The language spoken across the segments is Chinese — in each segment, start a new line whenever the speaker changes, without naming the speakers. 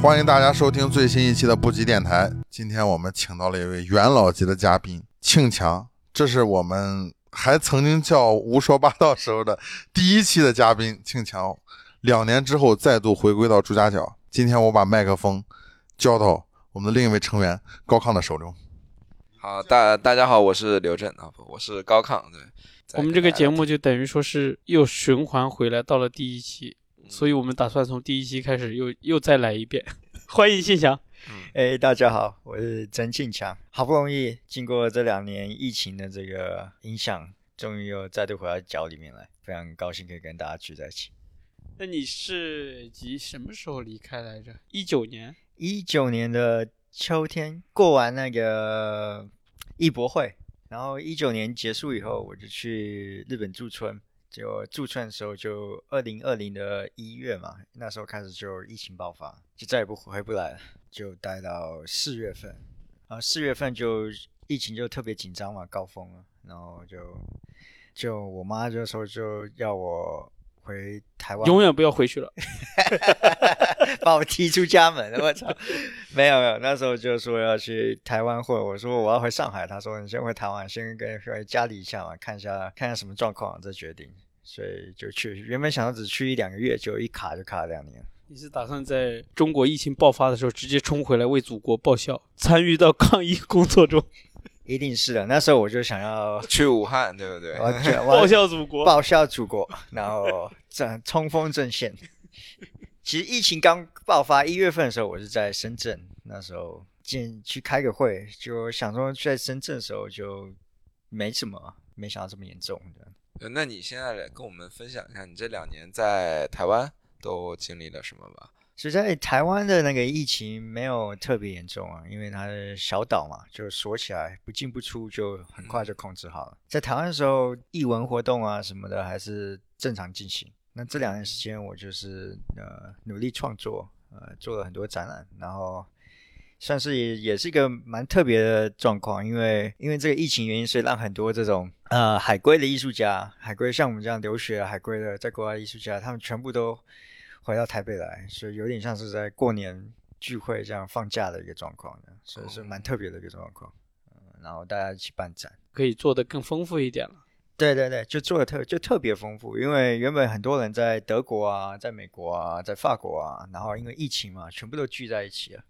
欢迎大家收听最新一期的布吉电台。今天我们请到了一位元老级的嘉宾庆强，这是我们还曾经叫胡说八道时候的第一期的嘉宾庆强。两年之后再度回归到朱家角。今天我把麦克风交到我们的另一位成员高亢的手中。
好，大大家好，我是刘震啊，不，我是高亢。对，
我们这个节目就等于说是又循环回来到了第一期，所以我们打算从第一期开始又又再来一遍。欢迎信祥。
哎，大家好，我是曾庆强。好不容易经过这两年疫情的这个影响，终于又再度回到脚里面来，非常高兴可以跟大家聚在一起。
那你是几什么时候离开来着？一九年，
一九年的秋天过完那个艺博会，然后一九年结束以后，我就去日本驻村。就驻村的时候，就二零二零的一月嘛，那时候开始就疫情爆发，就再也不回不来了，就待到四月份。啊，四月份就疫情就特别紧张嘛，高峰了，然后就就我妈就说就要我。回台湾，
永远不要回去了，
把我踢出家门。我操，没有没有，那时候就说要去台湾，或者我说我要回上海，他说你先回台湾，先跟回家里一下嘛，看一下看一下什么状况再决定。所以就去，原本想要只去一两个月，就一卡就卡了两年。
你是打算在中国疫情爆发的时候直接冲回来为祖国报效，参与到抗疫工作中？
一定是的，那时候我就想要
去武汉，对不对？
报效祖国，
报效祖国，然后正冲锋阵线。其实疫情刚爆发一月份的时候，我是在深圳，那时候进去开个会，就想说在深圳的时候就没什么，没想到这么严重。
那你现在来跟我们分享一下，你这两年在台湾都经历了什么吧？
实在台湾的那个疫情没有特别严重啊，因为它是小岛嘛，就锁起来不进不出，就很快就控制好了。在台湾的时候，艺文活动啊什么的还是正常进行。那这两年时间，我就是呃努力创作，呃做了很多展览，然后算是也也是一个蛮特别的状况，因为因为这个疫情原因，所以让很多这种呃海归的艺术家，海归像我们这样留学海归的在国外艺术家，他们全部都。回到台北来，所以有点像是在过年聚会这样放假的一个状况，所以是蛮特别的一个状况。嗯，然后大家一起办展，
可以做的更丰富一点了。
对对对，就做的特就特别丰富，因为原本很多人在德国啊，在美国啊，在法国啊，然后因为疫情嘛，全部都聚在一起了，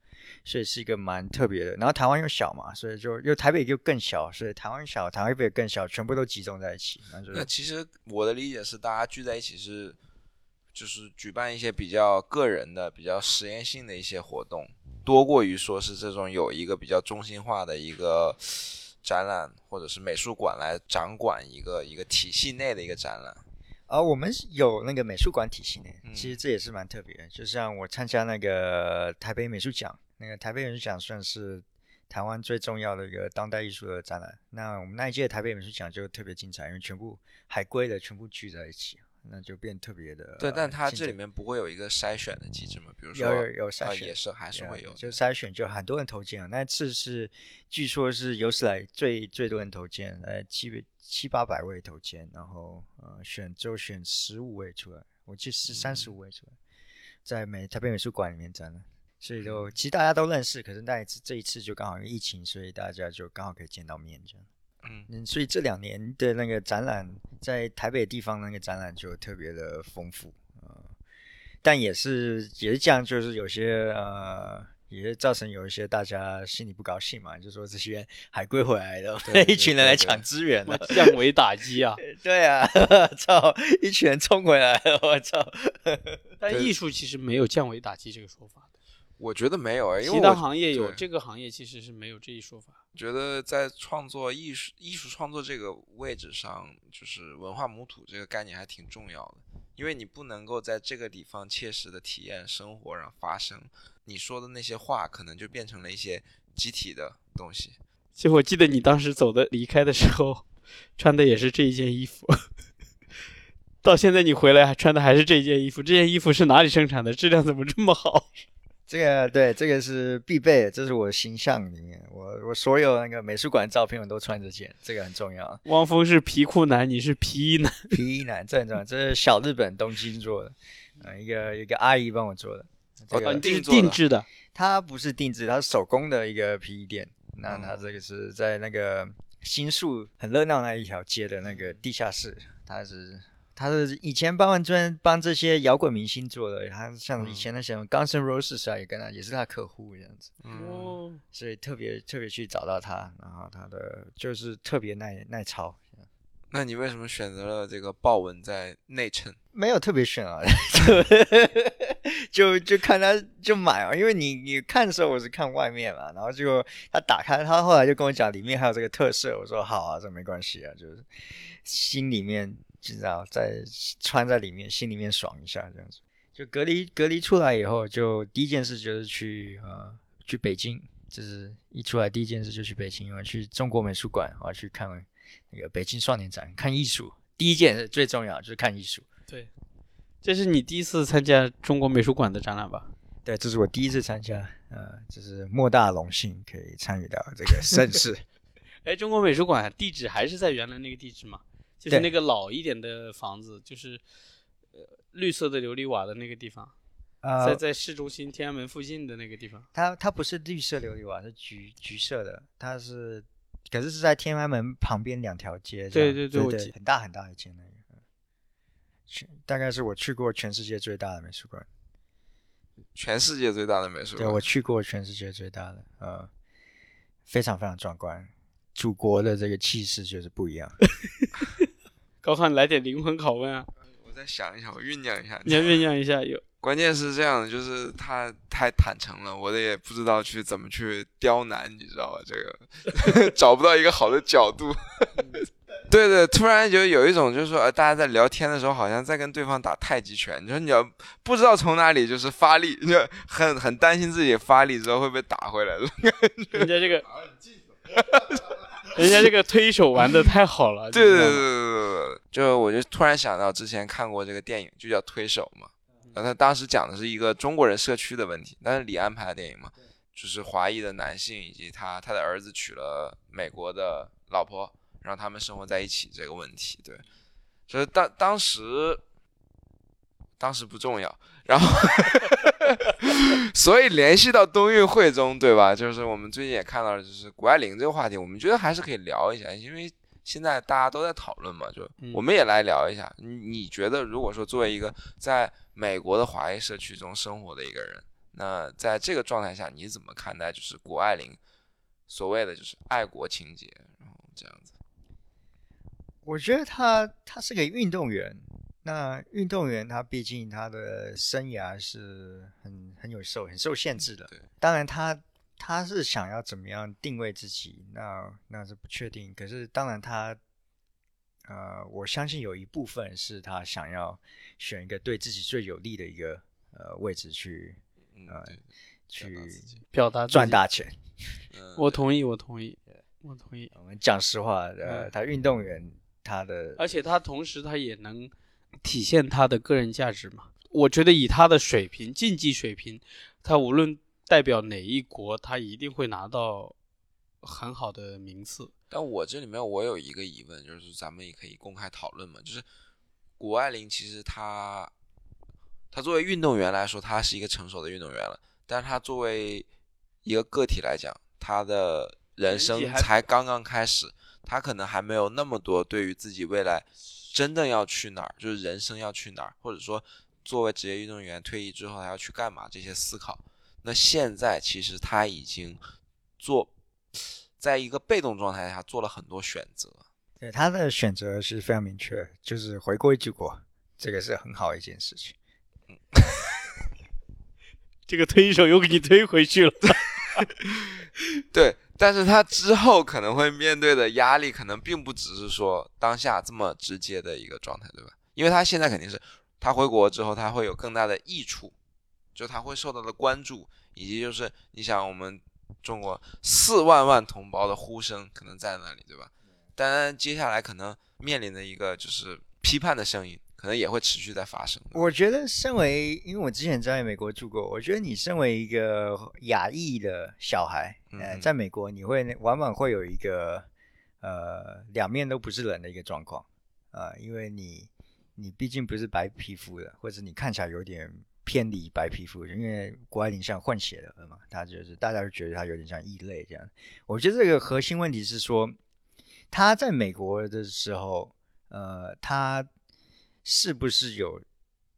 所以是一个蛮特别的。然后台湾又小嘛，所以就又台北又更小，所以台湾小，台北更小，全部都集中在一起。
那其实我的理解是，大家聚在一起是。就是举办一些比较个人的、比较实验性的一些活动，多过于说是这种有一个比较中心化的一个展览或者是美术馆来掌管一个一个体系内的一个展览。
啊，我们有那个美术馆体系内，其实这也是蛮特别的。就像我参加那个台北美术奖，那个台北美术奖算是台湾最重要的一个当代艺术的展览。那我们那一届台北美术奖就特别精彩，因为全部海归的全部聚在一起。那就变特别的。
对，但它这里面不会有一个筛选的机制吗？比如说
有有有筛选，
也是还是会有，
就筛选，就很多人投件啊。那次是据说是有史来最最多人投件，呃，七七八百位投件，然后呃选就选十五位出来，我记得是三十五位出来，在美台北美术馆里面展了，所以就其实大家都认识，可是那一次这一次就刚好因为疫情，所以大家就刚好可以见到面这样。嗯，所以这两年的那个展览，在台北地方那个展览就特别的丰富啊，但也是也是这样，就是有些呃，也是造成有一些大家心里不高兴嘛，就说这些海归回来的 一群人来抢资源了，
降维打击啊！
对啊，操，一群人冲回来了，我操！
但艺术其实没有降维打击这个说法。
我觉得没有啊，
其他行业有，这个行业其实是没有这一说法。
觉得在创作艺术、艺术创作这个位置上，就是文化母土这个概念还挺重要的，因为你不能够在这个地方切实的体验生活，然后发生你说的那些话，可能就变成了一些集体的东西。
就我记得你当时走的离开的时候，穿的也是这一件衣服，到现在你回来还穿的还是这件衣服，这件衣服是哪里生产的？质量怎么这么好？
这个对，这个是必备，这是我形象里面，我我所有那个美术馆照片我都穿这件，这个很重要。
汪峰是皮裤男，你是皮衣男，
皮衣男，这很重要。这是小日本东京做的，呃，一个一个阿姨帮我做的。这个
哦，你
定
定制的，
它不是定制，它是手工的一个皮衣店。那
嗯
它这个是在那个新宿很热闹那一条街的那个地下室，它是它是以前帮完专帮这些摇滚明星做的，他像以前那些 Guns N' Roses 啊，也跟他也是他客户这样子，
嗯，
哦，
所以特别特别去找到他，然后他的就是特别耐耐操。
那你为什么选择了这个豹纹在内衬？
没有特别选啊，就就看他就买啊，因为你你看的时候我是看外面嘛，然后就他打开，他后来就跟我讲里面还有这个特色，我说好啊，这没关系啊，就是心里面知道在穿在里面，心里面爽一下这样子。就隔离隔离出来以后，就第一件事就是去呃去北京，就是一出来第一件事就去北京，我去中国美术馆，我要去看那个北京少年展，看艺术。第一件事最重要就是看艺术。
对，这是你第一次参加中国美术馆的展览吧？
对，这是我第一次参加，呃，这是莫大荣幸可以参与到这个盛事。
哎，中国美术馆地址还是在原来那个地址吗？就是那个老一点的房子，就是呃绿色的琉璃瓦的那个地方，在
呃，
在市中心天安门附近的那个地方。
它它不是绿色琉璃瓦，是橘橘色的，它是，可是是在天安门旁边两条街。
对对
对
对
很大很大一间那个，嗯全大概是我去过全世界最大的美术馆。
全世界最大的美术馆。
对我去过全世界最大的，呃，非常非常壮观，祖国的这个气势就是不一样。
高考，你来点灵魂拷问啊！
我再想一想，我酝酿一下。
你要酝酿一下，有
关键是这样的，就是他太坦诚了，我的也不知道去怎么去刁难，你知道吧？这个 找不到一个好的角度。对对，突然就有一种就是说，呃，大家在聊天的时候，好像在跟对方打太极拳，你说你要不知道从哪里就是发力，你 就很很担心自己发力之后会被打回来。
人家这个，人家这个推手玩的太好了。
对对对对对对，就我就突然想到之前看过这个电影，就叫《推手》嘛。然后他当时讲的是一个中国人社区的问题，但是李安拍的电影嘛，就是华裔的男性以及他他的儿子娶了美国的老婆，让他们生活在一起这个问题。对，所以当当时当时不重要，然后 所以联系到冬运会中，对吧？就是我们最近也看到了，就是谷爱凌这个话题，我们觉得还是可以聊一下，因为现在大家都在讨论嘛，就
嗯
我们也来聊一下。你你觉得，如果说作为一个在美国的华裔社区中生活的一个人，那在这个状态下，你怎么看待就是谷爱凌所谓的就是爱国情节，然后这样子？
我觉得他他是个运动员，那运动员他毕竟他的生涯是很很有受很受限制的
对。
当然他他是想要怎么样定位自己，那那是不确定。可是当然他呃，我相信有一部分是他想要选一个对自己最有利的一个呃位置去
嗯，
呃
对，
去
表达
赚大钱。
嗯，
我同意，我同意，我同意。
我们讲实话，呃，
嗯
他运动员他的
而且他同时他也能体现他的个人价值嘛。我觉得以他的水平，竞技水平，他无论代表哪一国，他一定会拿到很好的名次。
但我这里面我有一个疑问，就是咱们也可以公开讨论嘛，就是谷爱凌其实她，她作为运动员来说，她是一个成熟的运动员了，但是她作为一个个体来讲，她的人生才刚刚开始，她可能还没有那么多对于自己未来真的要去哪儿，就是人生要去哪儿，或者说作为职业运动员退役之后还要去干嘛这些思考。那现在其实他已经做，在一个被动状态下做了很多选择。
对他的选择是非常明确，就是回归祖国，这个是很好一件事情。
这个推手又给你推回去了。
对，但是他之后可能会面对的压力，可能并不只是说当下这么直接的一个状态，对吧？因为他现在肯定是他回国之后，他会有更大的益处，就他会受到的关注，以及就是你想我们中国四万万同胞的呼声可能在那里，对吧？当然，接下来可能面临的一个就是批判的声音，可能也会持续在发生。
我觉得，身为因为我之前在美国住过，我觉得你身为一个亚裔的小孩，呃，
嗯
在美国你会往往会有一个呃两面都不是人的一个状况啊、呃因为你你毕竟不是白皮肤的，或者你看起来有点偏离白皮肤，因为国外你像混血的嘛，他就是大家都觉得他有点像异类这样。我觉得这个核心问题是说，他在美国的时候，呃，她是不是有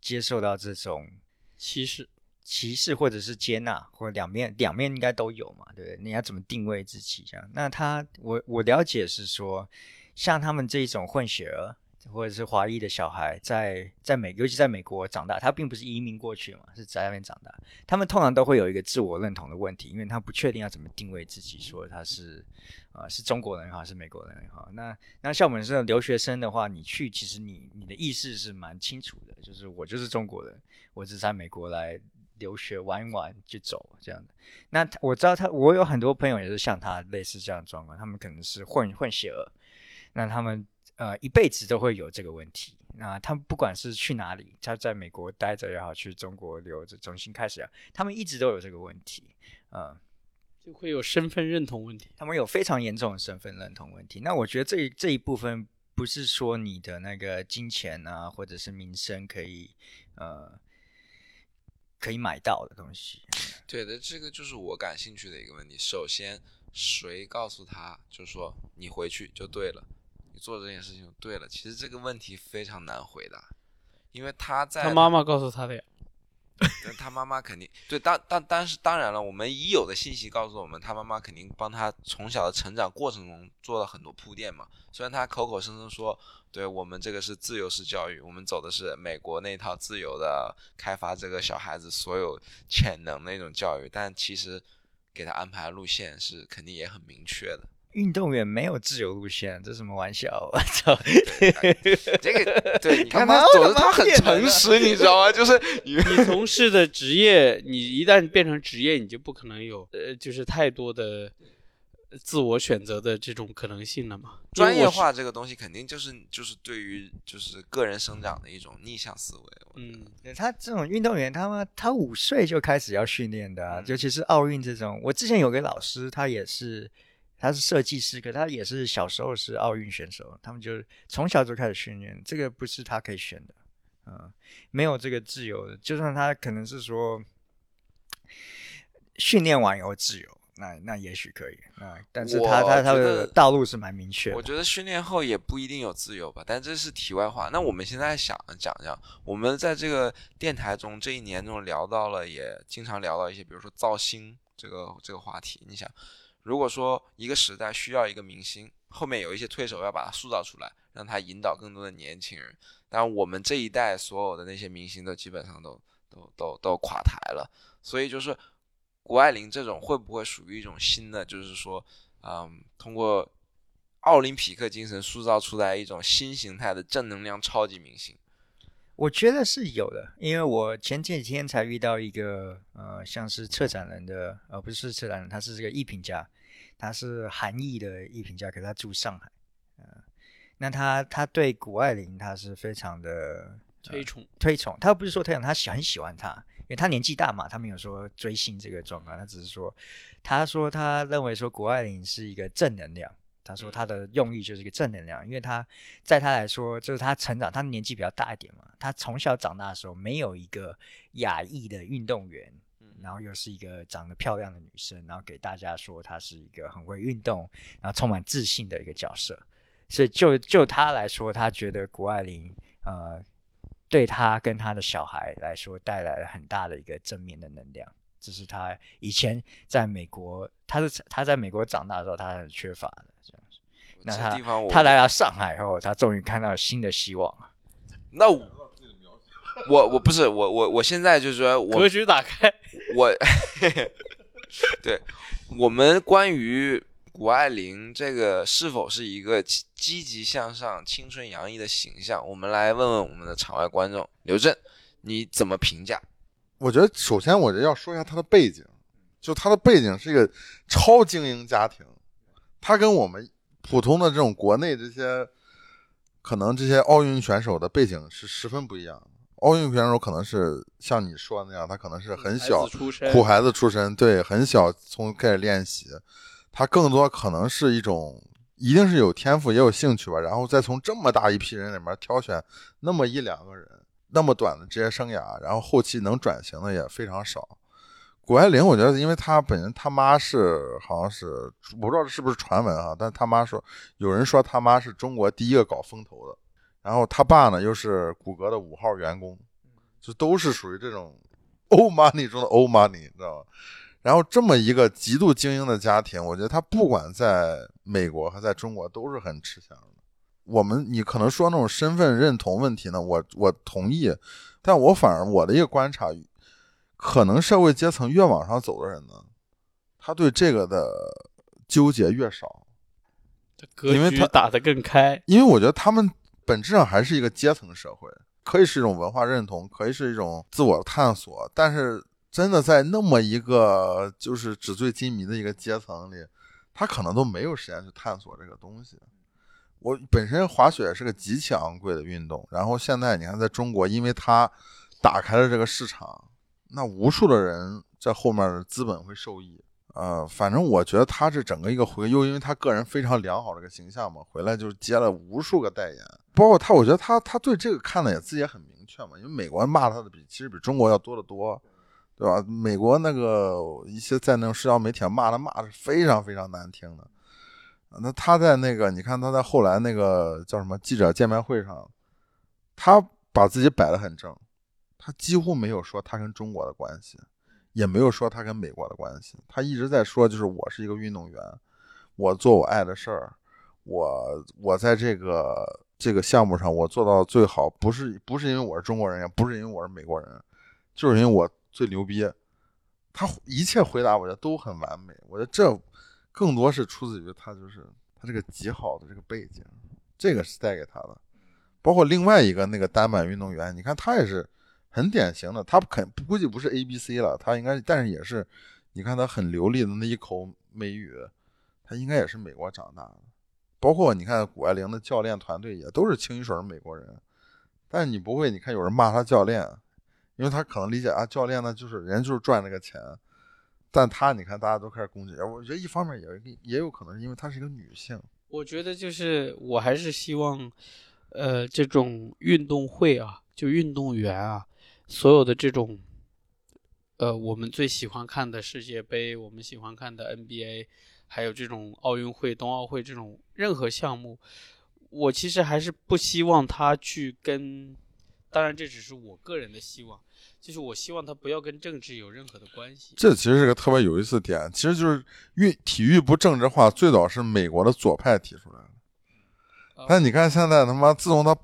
接受到这种
歧视，
歧视或者是接纳，或者两面两面应该都有嘛，对不对？你要怎么定位自己这样？那他我我了解是说，像他们这种混血儿或者是华裔的小孩在，在美尤其在美国长大，他并不是移民过去嘛，是在那边长大。他们通常都会有一个自我认同的问题，因为他不确定要怎么定位自己，说他是啊、是中国人也好，是美国人也好。那那像我们这种留学生的话，你去其实你你的意识是蛮清楚的，就是我就是中国人，我只在美国来留学玩一玩就走这样的。那我知道他，我有很多朋友也是像他类似这样的状况，他们可能是混混血儿，那他们呃一辈子都会有这个问题。那他们不管是去哪里，他在美国待着也好，去中国留着重新开始啊，他们一直都有这个问题，呃，
就会有身份认同问题。
他们有非常严重的身份认同问题。那我觉得这这一部分不是说你的那个金钱啊，或者是名声可以呃可以买到的东西。
对的，这个就是我感兴趣的一个问题。首先，谁告诉他，就是说你回去就对了，你做这件事情就对了？其实这个问题非常难回答，因为他在
他妈妈告诉他的呀。
但他妈妈肯定对，当当但是当然了，我们已有的信息告诉我们，他妈妈肯定帮他从小的成长过程中做了很多铺垫嘛。虽然他口口声声说，对我们这个是自由式教育，我们走的是美国那套自由的开发这个小孩子所有潜能的那种教育，但其实给他安排路线是肯定也很明确的。
运动员没有自由路线，这什么玩笑？我 操！
这个对，你看
他
走的，
他
很诚实，你知道吗？就是 你
你从事的职业，你一旦变成职业，你就不可能有呃，就是太多的自我选择的这种可能性了嘛。
专业，化这个东西肯定就是就是对于就是个人生长的一种逆向思维。
嗯，
对他这种运动员，他们他五岁就开始要训练的、啊，
嗯
尤其是奥运这种。我之前有个老师，他也是他是设计师，可他也是小时候是奥运选手，他们就从小就开始训练，这个不是他可以选的，嗯，没有这个自由的。就算他可能是说训练完以后自由，那那也许可以，那但是他他他的
得
道路是蛮明确的。
我觉得训练后也不一定有自由吧，但这是题外话。那我们现在想讲讲，我们在这个电台中这一年中聊到了，也经常聊到一些，比如说造星这个这个话题。你想，如果说一个时代需要一个明星，后面有一些推手要把他塑造出来，让他引导更多的年轻人。当然，我们这一代所有的那些明星都基本上都都都都垮台了，所以就是谷爱凌这种会不会属于一种新的，就是说，嗯，通过奥林匹克精神塑造出来一种新形态的正能量超级明星？
我觉得是有的，因为我前几天才遇到一个呃，像是策展人的，呃，不是策展人，他是这个艺评家，他是韩裔的艺评家，可是他住上海，呃，那他他对谷爱凌他是非常的
推崇。
推崇，他不是说推崇，他喜很喜欢他，因为他年纪大嘛，他没有说追星这个状况，他只是说，他说他认为说谷爱凌是一个正能量，他说他的用意就是一个正能量，因为他在他来说，就是他成长，他年纪比较大一点嘛，他从小长大的时候没有一个亚裔的运动员。然后又是一个长得漂亮的女生，然后给大家说她是一个很会运动，然后充满自信的一个角色。所以就就他来说，他觉得谷爱凌呃对他跟他的小孩来说带来了很大的一个正面的能量。这是他以前在美国，他是他在美国长大的时候，他很缺乏的。那他
这地方我
他来到上海后，他终于看到新的希望。
那我我我不是我我我现在就是说我
格局打开，
我 对我们关于谷爱凌这个是否是一个积积极向上、青春洋溢的形象，我们来问问我们的场外观众刘震，你怎么评价？
我觉得首先我觉得要说一下他的背景，就他的背景是一个超精英家庭，他跟我们普通的这种国内这些可能这些奥运选手的背景是十分不一样的。奥运选手可能是像你说的那样，他可能是很小苦孩子出身，对，很小从开始练习，他更多可能是一种，一定是有天赋也有兴趣吧，然后再从这么大一批人里面挑选那么一两个人，那么短的职业生涯，然后后期能转型的也非常少。谷爱凌，我觉得因为她本人他妈是好像是我不知道是不是传闻啊，但是他妈说有人说他妈是中国第一个搞风投的，然后他爸呢又是谷歌的五号员工，就都是属于这种 old money 中的 old money，你知道吗？然后这么一个极度精英的家庭，我觉得他不管在美国还在中国都是很吃香的。我们你可能说那种身份认同问题呢，我我同意，但我反而我的一个观察，可能社会阶层越往上走的人呢，他对这个的纠结越少，
格
因为他
局打得更开。
因为我觉得他们本质上还是一个阶层社会，可以是一种文化认同，可以是一种自我探索，但是真的在那么一个就是纸醉金迷的一个阶层里，他可能都没有时间去探索这个东西。我本身滑雪是个极其昂贵的运动，然后现在你看，在中国，因为它打开了这个市场，那无数的人在后面的资本会受益。呃，反正我觉得他是整个一个回，又因为他个人非常良好的一个形象嘛，回来就接了无数个代言，包括他，我觉得他他对这个看的也自己也很明确嘛，因为美国骂他的比其实比中国要多得多，对吧？美国那个一些在那种社交媒体上骂他骂的是非常非常难听的。那他在那个，你看他在后来那个叫什么记者见面会上，他把自己摆得很正，他几乎没有说他跟中国的关系，也没有说他跟美国的关系，他一直在说就是我是一个运动员，我做我爱的事儿，我我在这个这个项目上我做到最好，不是不是因为我是中国人，也不是因为我是美国人，就是因为我最牛逼。他一切回答我觉得都很完美，我觉得这。更多是出自于他就是他这个极好的这个背景，这个是带给他的。包括另外一个那个单板运动员，你看他也是很典型的，他肯估计不是 A B C 了，他应该，但是也是，你看他很流利的那一口美语，他应该也是美国长大的。包括你看谷爱凌的教练团队也都是清一水美国人，但你不会，你看有人骂他教练，因为他可能理解啊，教练呢就是人就是赚这个钱。但他，你看，大家都开始攻击。我觉得一方面也也有可能是因为她是一个女性。
我觉得就是，我还是希望，呃，这种运动会啊，就运动员啊，所有的这种，呃，我们最喜欢看的世界杯，我们喜欢看的 NBA，还有这种奥运会、冬奥会这种任何项目，我其实还是不希望他去跟，当然这只是我个人的希望。就是我希望他不要跟政治有任何的关系。
这其实是个特别有意思的点，其实就是运体育不政治化，最早是美国的左派提出来的。但你看现在他妈，自从他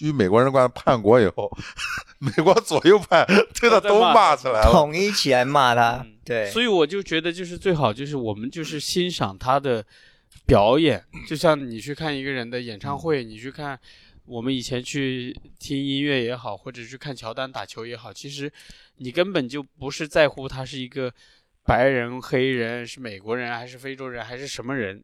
与美国人关系叛国以后，美国左右派 对他都骂起来了，
统一起来骂他。对，
所以我就觉得就是最好就是我们就是欣赏他的表演，就像你去看一个人的演唱会，你去看。我们以前去听音乐也好，或者去看乔丹打球也好，其实你根本就不是在乎他是一个白人、黑人，是美国人还是非洲人还是什么人，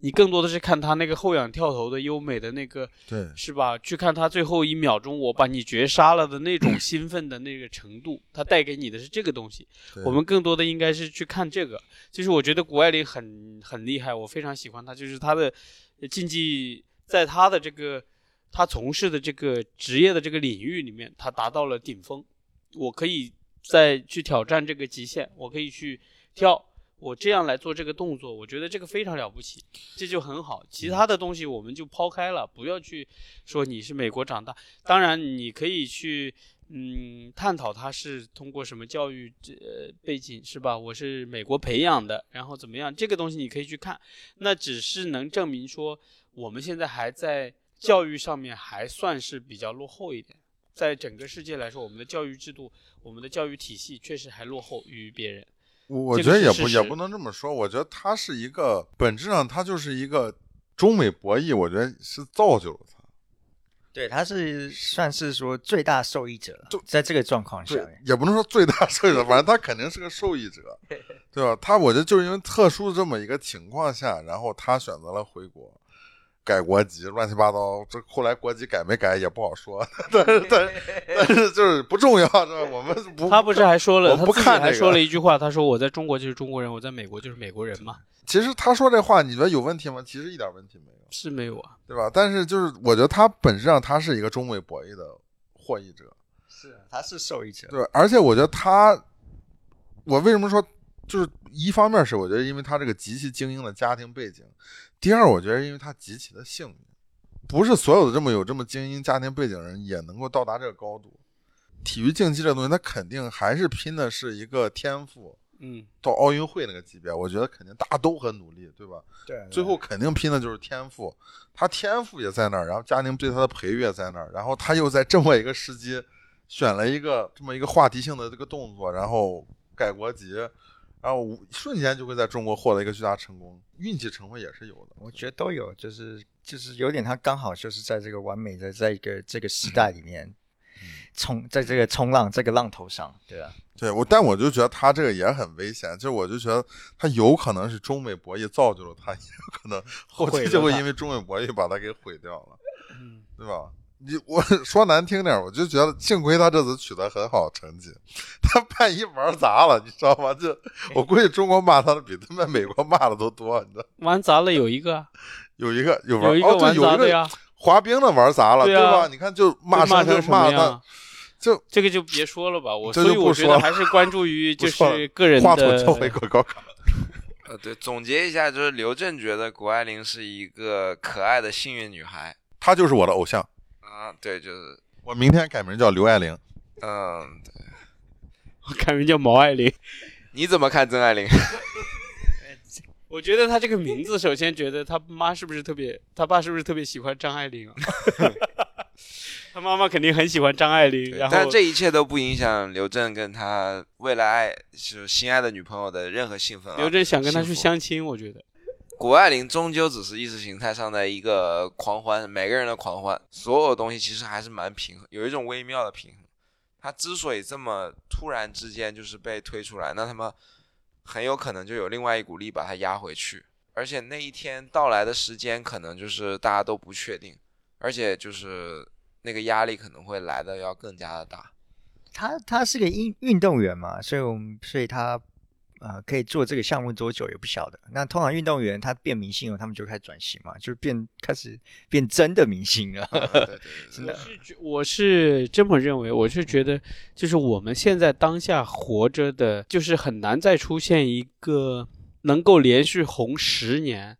你更多的是看他那个后仰跳投的优美的那个，
对，
是吧？去看他最后一秒钟我把你绝杀了的那种 兴奋的那个程度，他带给你的是这个东西。我们更多的应该是去看这个。就是我觉得谷爱凌很很厉害，我非常喜欢她，就是她的竞技在她的这个。她从事的这个职业的这个领域里面，她达到了顶峰。我可以再去挑战这个极限，我可以去跳，我这样来做这个动作，我觉得这个非常了不起，这就很好。其他的东西我们就抛开了，不要去说你是美国长大。当然，你可以去嗯探讨他是通过什么教育呃背景是吧？我是美国培养的，然后怎么样？这个东西你可以去看，那只是能证明说我们现在还在。教育上面还算是比较落后一点，在整个世界来说，我们的教育制度、我们的教育体系确实还落后于别人。
我我觉得也不也不能这么说，我觉得他是一个本质上他就是一个中美博弈，我觉得是造就了他。
对，他是算是说最大受益者，在这个状况下，
也不能说最大受益者，反正他肯定是个受益者，对吧？他我觉得就是因为特殊的这么一个情况下，然后他选择了回国。改国籍，乱七八糟，这后来国籍改没改也不好说。但是，但但是就是不重要，是吧？我们不，
他不是还说了，
不看
还说了一句话，他说我在中国就是中国人，我在美国就是美国人嘛。
其实他说这话，你觉得有问题吗？其实一点问题没有，
是没有啊，
对吧？但是就是我觉得他本质上他是一个中美博弈的获益者，
是啊，他是受益者。
对，而且我觉得他，我为什么说，就是一方面是我觉得因为他这个极其精英的家庭背景，第二我觉得因为他极其的幸运，不是所有的这么有这么精英家庭背景人也能够到达这个高度。体育竞技这东西，他肯定还是拼的是一个天赋。
嗯，
到奥运会那个级别，我觉得肯定大家都很努力，对吧？
对，
最后肯定拼的就是天赋，他天赋也在那儿，然后家庭对他的培育也在那儿，然后他又在这么一个时机选了一个这么一个话题性的这个动作，然后改国籍，然后瞬间就会在中国获得一个巨大成功，运气成分也是有的。
我觉得都有，就是就是有点他刚好就是在这个完美的在一个这个时代里面 冲在这个冲浪这个浪头上，对吧？
对我，但我就觉得他这个也很危险，就是我就觉得他有可能是中美博弈造就了他，也有可能 后期就会因为中美博弈把他给毁掉了，
嗯，
对吧？你我 说难听点，我就觉得幸亏他这次取得很好成绩，他万一玩砸了，你知道吗？就我估计中国骂他的比他们美国骂的都多，你知道？
玩砸了有一个，
有一个有玩
有一个
哦，对，
玩
有一个
砸的呀，
滑冰的玩砸了，
对啊
吧？你看就骂
骂
声就
成什么
骂他
样？
就
这个就别说了吧，我所以我觉得还是关注于就是个人
话筒
的
交回广告卡。
呃，对，总结一下，就是刘震觉得谷爱凌是一个可爱的幸运女孩
她就是我的偶像，
啊，对，就是，
我明天改名叫刘爱玲。
嗯，对
我改名叫毛爱玲。
你怎么看曾爱玲？
我觉得他这个名字，首先觉得他妈是不是特别，他爸是不是特别喜欢张爱玲啊？他妈妈肯定很喜欢张爱玲，然后
但这一切都不影响刘震跟他未来爱就是心爱的女朋友的任何兴奋啊。
刘震想跟他去相亲，我觉得
谷爱凌终究只是意识形态上的一个狂欢，每个人的狂欢，所有东西其实还是蛮平衡，有一种微妙的平衡。他之所以这么突然之间就是被推出来，那他妈很有可能就有另外一股力把他压回去，而且那一天到来的时间可能就是大家都不确定，而且就是那个压力可能会来的要更加的大。
他他是个运运动员嘛，所以我们所以他呃可以做这个项目多久也不晓得。那通常运动员他变明星了，他们就开始转型嘛，就是变开始变真的明星了。
我是我是这么认为，我是觉得就是我们现在当下活着的，就是很难再出现一个能够连续红十年，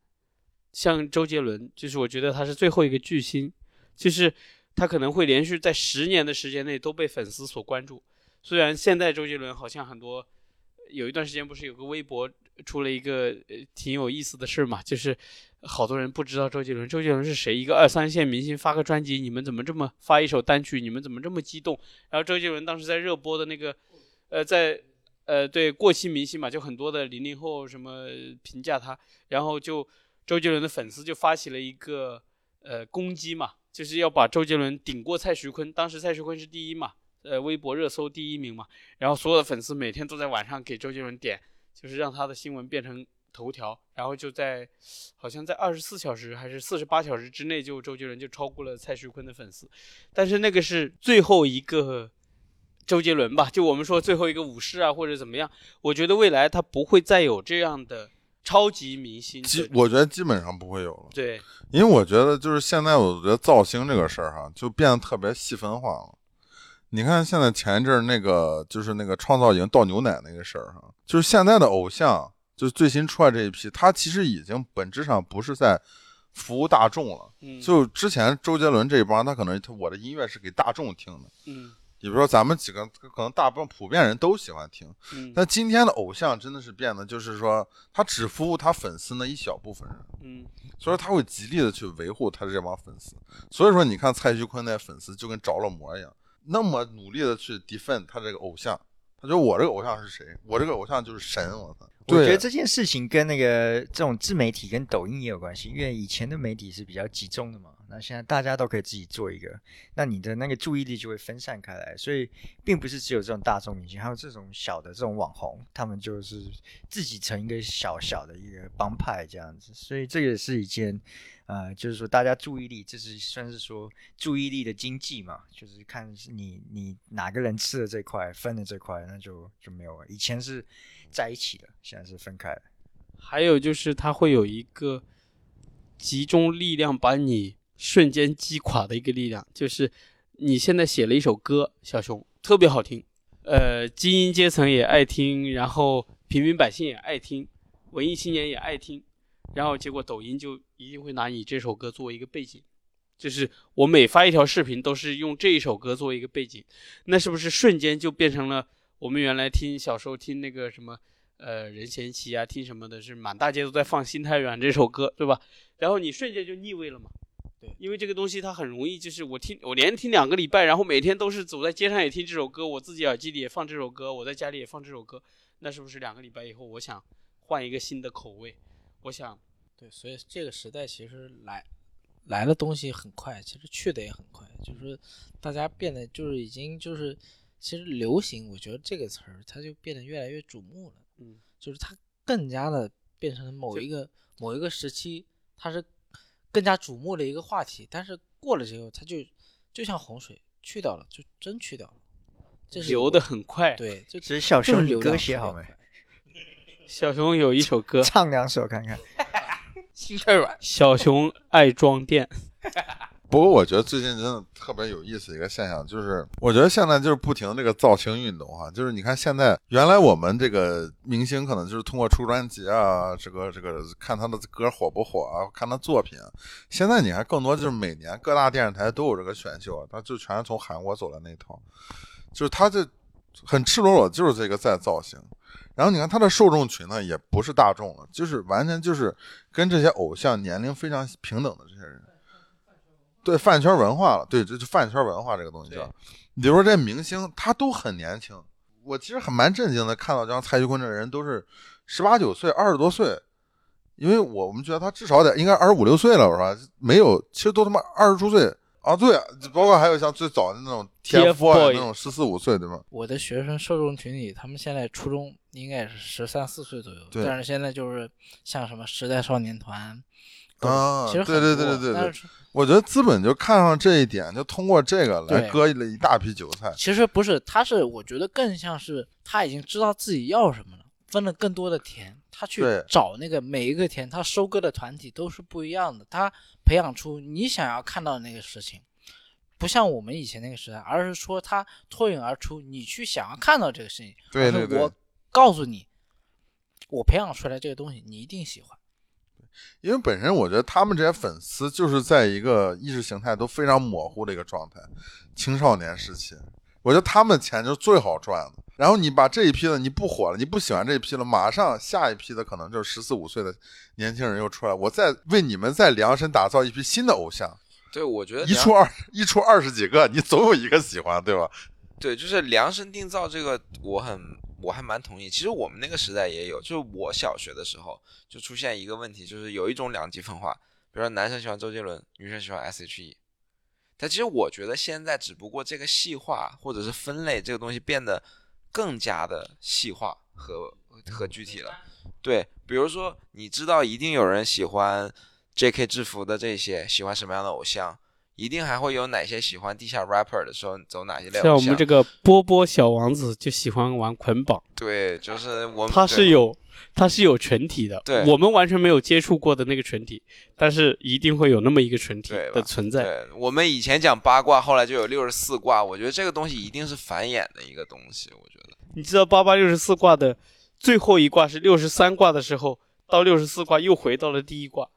像周杰伦，就是我觉得他是最后一个巨星，就是他可能会连续在十年的时间内都被粉丝所关注。虽然现在周杰伦好像很多，有一段时间不是有个微博出了一个挺有意思的事嘛，就是好多人不知道周杰伦，周杰伦是谁？一个二三线明星发个专辑，你们怎么这么发一首单曲，你们怎么这么激动？然后周杰伦当时在热播的那个，呃，在呃对过气明星嘛，就很多的零零后什么评价他，然后就周杰伦的粉丝就发起了一个呃攻击嘛，就是要把周杰伦顶过蔡徐坤，当时蔡徐坤是第一嘛，呃微博热搜第一名嘛，然后所有的粉丝每天都在晚上给周杰伦点，就是让他的新闻变成头条，然后就在好像在二十四小时还是四十八小时之内，就周杰伦就超过了蔡徐坤的粉丝，但是那个是最后一个周杰伦吧，就我们说最后一个武士啊或者怎么样，我觉得未来他不会再有这样的超级明星的，
基我觉得基本上不会有了，
对，
因为我觉得就是现在，我觉得造星这个事儿哈，就变得特别细分化了。你看现在前一阵儿那个就是那个创造营倒牛奶那个事儿哈，就是现在的偶像，就是最新出来这一批，他其实已经本质上不是在服务大众了。
嗯，
就之前周杰伦这一帮，他可能他我的音乐是给大众听的，
嗯
比如说咱们几个可能大部分普遍人都喜欢听，
嗯
但今天的偶像真的是变得就是说，他只服务他粉丝那一小部分人。
嗯
所以说他会极力的去维护他的这帮粉丝。所以说，你看蔡徐坤那粉丝就跟着了魔一样，那么努力的去 defend 他这个偶像。他觉得我这个偶像是谁？我这个偶像就是神，我操！
我觉得这件事情跟那个这种自媒体跟抖音也有关系，因为以前的媒体是比较集中的嘛，那现在大家都可以自己做一个，那你的那个注意力就会分散开来，所以并不是只有这种大众明星，还有这种小的这种网红，他们就是自己成一个小小的一个帮派这样子，所以这也是一件。呃，就是说大家注意力，这是算是说注意力的经济嘛，就是看你你哪个人吃了这块，分了这块，那就就没有了。以前是在一起的，现在是分开的。
还有就是他会有一个集中力量把你瞬间击垮的一个力量，就是你现在写了一首歌，小熊特别好听，呃，精英阶层也爱听，然后平民百姓也爱听，文艺青年也爱听，然后结果抖音就一定会拿你这首歌作为一个背景，就是我每发一条视频都是用这一首歌作为一个背景，那是不是瞬间就变成了我们原来听小时候听那个什么呃任贤齐啊，听什么的，是满大街都在放《心太软》这首歌，对吧？然后你瞬间就腻味了嘛。
对
因为这个东西它很容易，就是我听我连听两个礼拜，然后每天都是走在街上也听这首歌，我自己耳机里也放这首歌，我在家里也放这首歌，那是不是两个礼拜以后，我想换一个新的口味？我想，
对，所以这个时代其实来来的东西很快，其实去的也很快，就是大家变得就是已经就是其实流行，我觉得这个词儿它就变得越来越瞩目了，
嗯，
就是它更加的变成了某一个某一个时期，它是更加瞩目的一个话题，但是过了之后，它就就像洪水去掉了，就真去掉了，这是
流的很快。，
对，就
只是小
就是
熊，你歌
流量
写好没？
小熊有一首歌，
唱两首看看。
心太软，
小熊爱装店，
不过我觉得最近真的特别有意思一个现象，就是我觉得现在就是不停这个造型运动哈，就是你看现在原来我们这个明星可能就是通过出专辑啊，这个这个看他的歌火不火啊，看他作品啊，现在你看更多就是每年各大电视台都有这个选秀，他就全是从韩国走的那一套，就是他这很赤裸裸就是这个在造型。然后你看他的受众群呢，也不是大众了，就是完全就是跟这些偶像年龄非常平等的这些人。对饭圈文化了，对，这就饭圈文化这个东西叫。你比如说这些明星，他都很年轻，我其实很蛮震惊的，看到像蔡徐坤这人都是十八九岁、二十多岁，因为我们觉得他至少得应该二十五六岁了，是吧？没有，其实都他妈二十出岁啊！对，包括还有像最早的那种
TFBOYS
那种十四五岁，对吧？
我的学生受众群体，他们现在初中应该也是十三四岁左右，
对
但是现在就是像什么时代少年团，
啊
其实很
对对对
多
对对对
但是
我觉得资本就看上这一点，就通过这个来
对
割了一大批韭菜。
其实不是，他是我觉得更像是他已经知道自己要什么了，分了更多的田，他去找那个每一个田，他收割的团体都是不一样的，他培养出你想要看到的那个事情。不像我们以前那个时代，而是说他脱颖而出，你去想要看到这个事情，
对对对
我告诉你，我培养出来这个东西，你一定喜欢。
因为本身我觉得他们这些粉丝就是在一个意识形态都非常模糊的一个状态，青少年时期，我觉得他们钱就是最好赚的。然后你把这一批的你不火了，你不喜欢这一批了，马上下一批的可能就是十四五岁的年轻人又出来，我再为你们再量身打造一批新的偶像，
对，我觉得
一出二一出二十几个，你总有一个喜欢，对吧？
对，就是量身定造这个，我很我还蛮同意。其实我们那个时代也有，就是我小学的时候就出现一个问题，就是有一种两极分化，比如说男生喜欢周杰伦，女生喜欢 S.H.E。但其实我觉得现在只不过这个细化或者是分类这个东西变得更加的细化和和具体了。对，比如说你知道一定有人喜欢 J.K. 制服的这些，喜欢什么样的偶像，一定还会有哪些喜欢地下 rapper 的时候走哪些类偶像。
我们这个波波小王子就喜欢玩捆绑，
对，就是我们
他是有他是有群体的，
对
我们完全没有接触过的那个群体，但是一定会有那么一个群体的存在。
对我们以前讲八卦，后来就有六十四卦，我觉得这个东西一定是繁衍的一个东西，我觉得。
你知道八八六十四卦的最后一卦是六十三卦的时候，到六十四卦又回到了第一卦，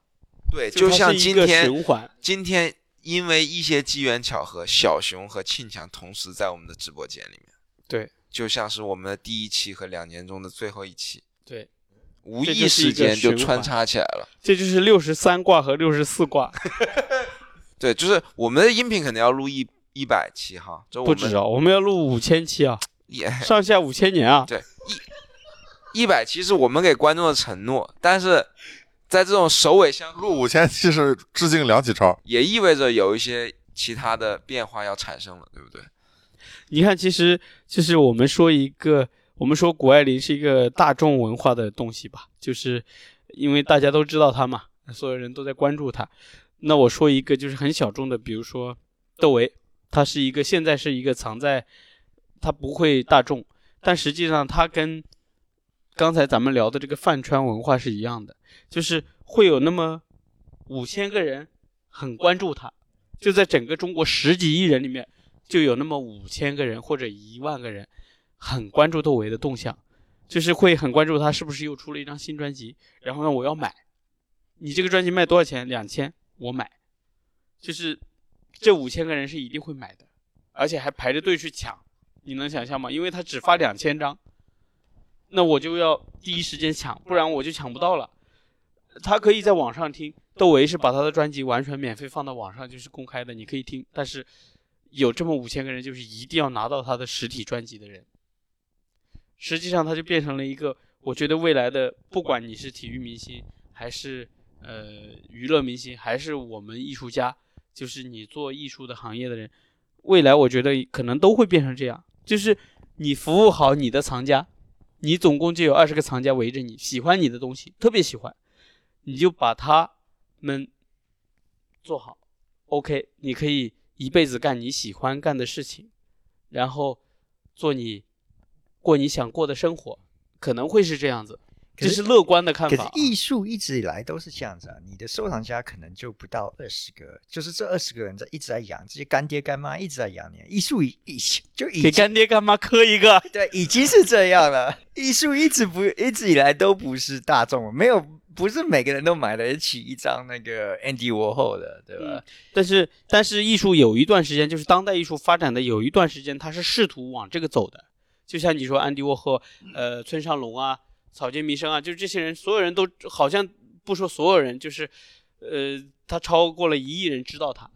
对，
就
像今天。今天因为一些机缘巧合，小熊和庆强同时在我们的直播间里面，
对，
就像是我们的第一期和两年中的最后一期，
对，
无意
这就是一个
时间就穿插起来了。
这就是六十三卦和六十四卦，
对，就是我们的音频肯定要录一一百期哈，这我
不止啊，我们要录五千期啊，
也
上下五千年啊。
对一一百期是我们给观众的承诺，但是在这种首尾相
录五千期是致敬梁启超，
也意味着有一些其他的变化要产生了，对不对？
你看，其实就是我们说一个，我们说谷爱凌是一个大众文化的东西吧，就是因为大家都知道她嘛，所有人都在关注她。那我说一个就是很小众的，比如说窦唯，他是一个现在是一个藏在，他不会大众，但实际上他跟刚才咱们聊的这个饭圈文化是一样的，就是会有那么五千个人很关注他，就在整个中国十几亿人里面，就有那么五千个人或者一万个人很关注窦唯的动向，就是会很关注他是不是又出了一张新专辑，然后呢我要买，你这个专辑卖多少钱？两千，我买，就是这五千个人是一定会买的，而且还排着队去抢，你能想象吗？因为他只发两千张，那我就要第一时间抢，不然我就抢不到了。他可以在网上听，窦唯是把他的专辑完全免费放到网上，就是公开的，你可以听。但是有这么五千个人，就是一定要拿到他的实体专辑的人。实际上，他就变成了一个，我觉得未来的，不管你是体育明星，还是呃娱乐明星，还是我们艺术家，就是你做艺术的行业的人，未来我觉得可能都会变成这样，就是你服务好你的藏家，你总共就有二十个藏家围着你，喜欢你的东西，特别喜欢。你就把他们做好，OK，你可以一辈子干你喜欢干的事情，然后做你过你想过的生活，可能会是这样子，这是乐观的看法。
可是艺术一直以来都是这样子啊，你的收藏家可能就不到二十个，就是这二十个人在一直在养这些干爹干妈，一直在养你。艺术已已就已
给干爹干妈磕一个，
对，已经是这样了。艺术一直不一直以来都不是大众，没有不是每个人都买得起一张那个 Andy Warhol 的，对吧？
但是但是艺术有一段时间，就是当代艺术发展的有一段时间，它是试图往这个走的。就像你说安迪沃霍、呃村上隆啊、草间弥生啊，就是这些人，所有人都好像不说所有人，就是呃他超过了一亿人知道他。